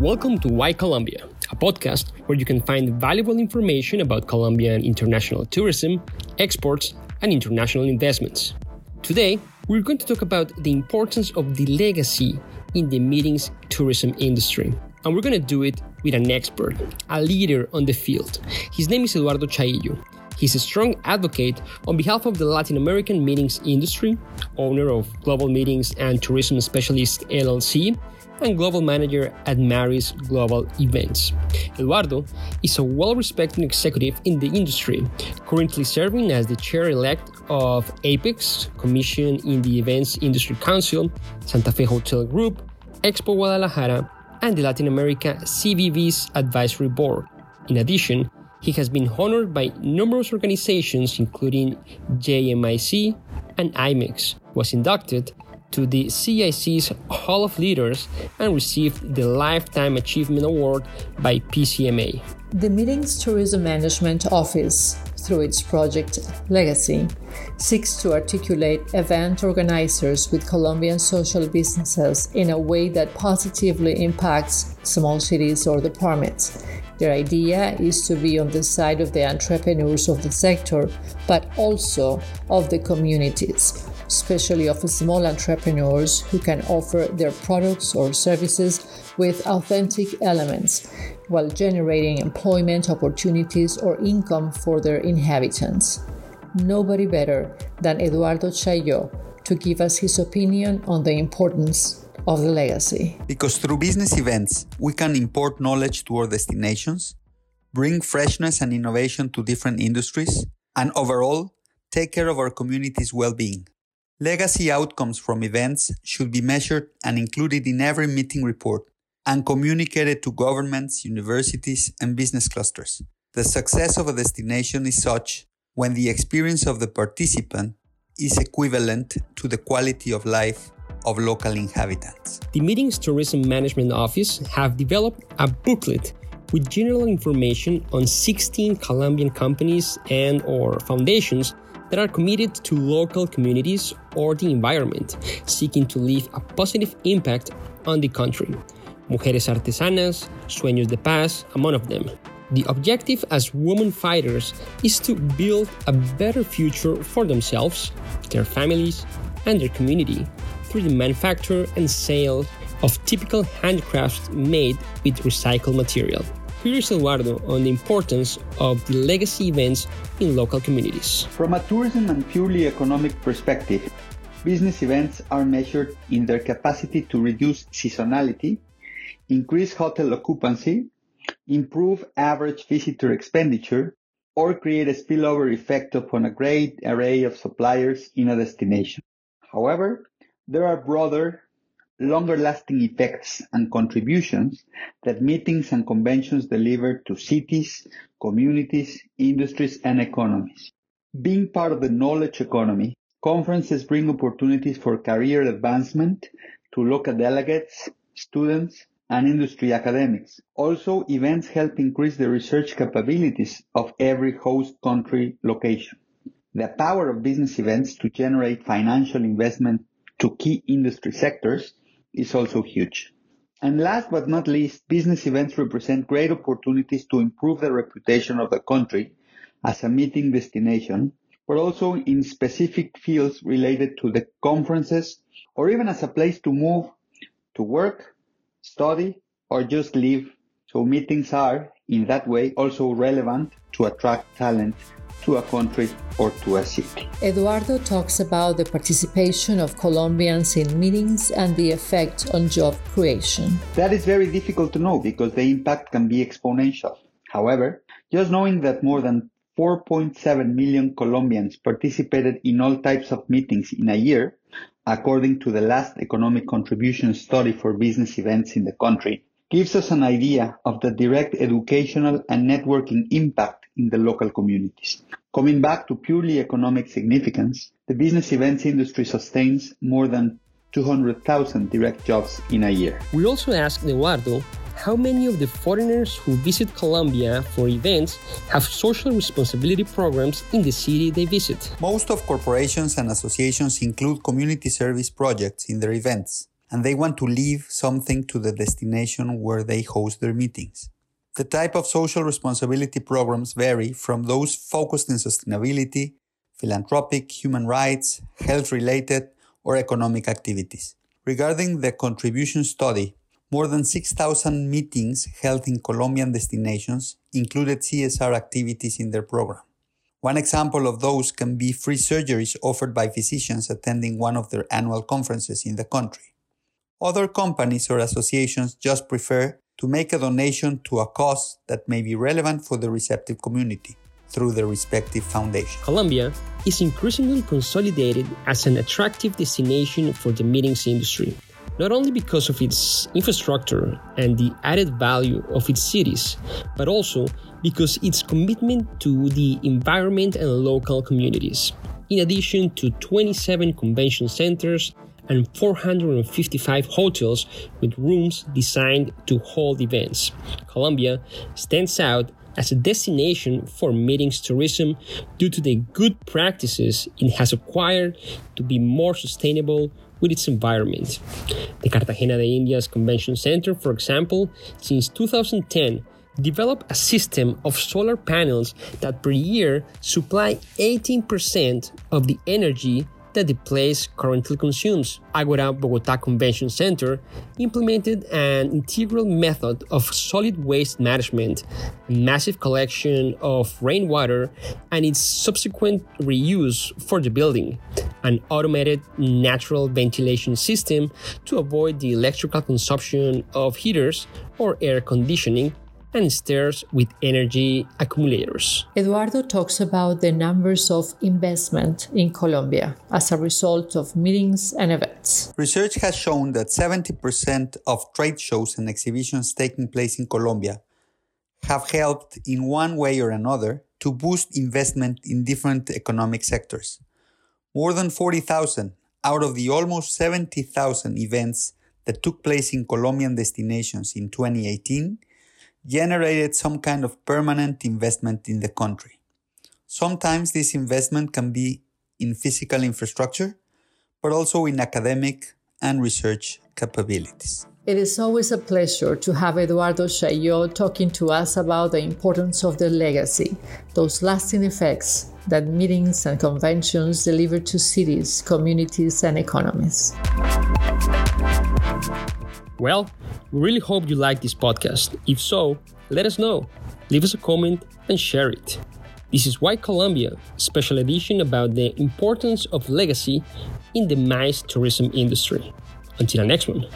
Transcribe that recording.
Welcome to Why Colombia, a podcast where you can find valuable information about Colombian international tourism, exports, and international investments. Today, we're going to talk about the importance of the legacy in the meetings tourism industry. And we're going to do it with an expert, a leader on the field. His name is Eduardo Chaillo. He's a strong advocate on behalf of the Latin American meetings industry, owner of Global Meetings and Tourism Specialist LLC, and global manager at Maritz Global Events. Eduardo is a well respected executive in the industry, currently serving as the chair elect of APEX, Commission in the Events Industry Council, Santa Fe Hotel Group, Expo Guadalajara, and the Latin America CVB's Advisory Board. In addition, he has been honored by numerous organizations, including JMIC and IMEX, was inducted to the CIC's Hall of Leaders and received the Lifetime Achievement Award by PCMA. The Meetings Tourism Management Office, through its project Legacy, seeks to articulate event organizers with Colombian social businesses in a way that positively impacts small cities or departments. Their idea is to be on the side of the entrepreneurs of the sector, but also of the communities especially of small entrepreneurs who can offer their products or services with authentic elements while generating employment opportunities or income for their inhabitants. Nobody better than Eduardo Chaillo to give us his opinion on the importance of the legacy. Because through business events, we can import knowledge to our destinations, bring freshness and innovation to different industries, and overall, take care of our community's well being. Legacy outcomes from events should be measured and included in every meeting report and communicated to governments, universities, and business clusters. The success of a destination is such when the experience of the participant is equivalent to the quality of life of local inhabitants. The Meetings Tourism Management Office have developed a booklet with general information on 16 Colombian companies and or foundations that are committed to local communities or the environment, seeking to leave a positive impact on the country. Mujeres Artesanas, Sueños de Paz, among of them. The objective as women fighters is to build a better future for themselves, their families, and their community through the manufacture and sale of typical handcrafts made with recycled material. Here is Eduardo on the importance of the legacy events in local communities. From a tourism and purely economic perspective, business events are measured in their capacity to reduce seasonality, increase hotel occupancy, improve average visitor expenditure, or create a spillover effect upon a great array of suppliers in a destination. However, there are broader longer lasting effects and contributions that meetings and conventions deliver to cities, communities, industries, and economies. Being part of the knowledge economy, conferences bring opportunities for career advancement to local delegates, students, and industry academics. Also, events help increase the research capabilities of every host country location. The power of business events to generate financial investment to key industry sectors is also huge. And last but not least, business events represent great opportunities to improve the reputation of the country as a meeting destination, but also in specific fields related to the conferences or even as a place to move to work, study, or just live. So meetings are, in that way, also relevant to attract talent to a country or to a city. Eduardo talks about the participation of Colombians in meetings and the effect on job creation. That is very difficult to know because the impact can be exponential. However, just knowing that more than 4.7 million Colombians participated in all types of meetings in a year, according to the last economic contribution study for business events in the country, gives us an idea of the direct educational and networking impact in the local communities. Coming back to purely economic significance, the business events industry sustains more than 200,000 direct jobs in a year. We also asked Eduardo how many of the foreigners who visit Colombia for events have social responsibility programs in the city they visit. Most of corporations and associations include community service projects in their events, and they want to leave something to the destination where they host their meetings. The type of social responsibility programs vary from those focused in sustainability, philanthropic, human rights, health related, or economic activities. Regarding the contribution study, more than 6,000 meetings held in Colombian destinations included CSR activities in their program. One example of those can be free surgeries offered by physicians attending one of their annual conferences in the country. Other companies or associations just prefer to make a donation to a cause that may be relevant for the receptive community through their respective foundation. Colombia is increasingly consolidated as an attractive destination for the meetings industry not only because of its infrastructure and the added value of its cities, but also because its commitment to the environment and local communities. In addition to 27 convention centers and 455 hotels with rooms designed to hold events, Colombia stands out as a destination for meetings tourism due to the good practices it has acquired to be more sustainable with its environment. The Cartagena de Indias Convention Center, for example, since 2010 developed a system of solar panels that per year supply 18% of the energy that the place currently consumes. Agora Bogota Convention Center implemented an integral method of solid waste management, massive collection of rainwater, and its subsequent reuse for the building, an automated natural ventilation system to avoid the electrical consumption of heaters or air conditioning and stairs with energy accumulators. Eduardo talks about the numbers of investment in Colombia as a result of meetings and events. Research has shown that 70% of trade shows and exhibitions taking place in Colombia have helped in one way or another to boost investment in different economic sectors. More than 40,000 out of the almost 70,000 events that took place in Colombian destinations in 2018 generated some kind of permanent investment in the country. Sometimes this investment can be in physical infrastructure, but also in academic and research capabilities. It is always a pleasure to have Eduardo Chaillo talking to us about the importance of the legacy, those lasting effects that meetings and conventions deliver to cities, communities, and economies. Well, we really hope you like this podcast. If so, let us know. Leave us a comment and share it. This is Why Colombia, special edition about the importance of legacy in the MICE tourism industry. Until the next one.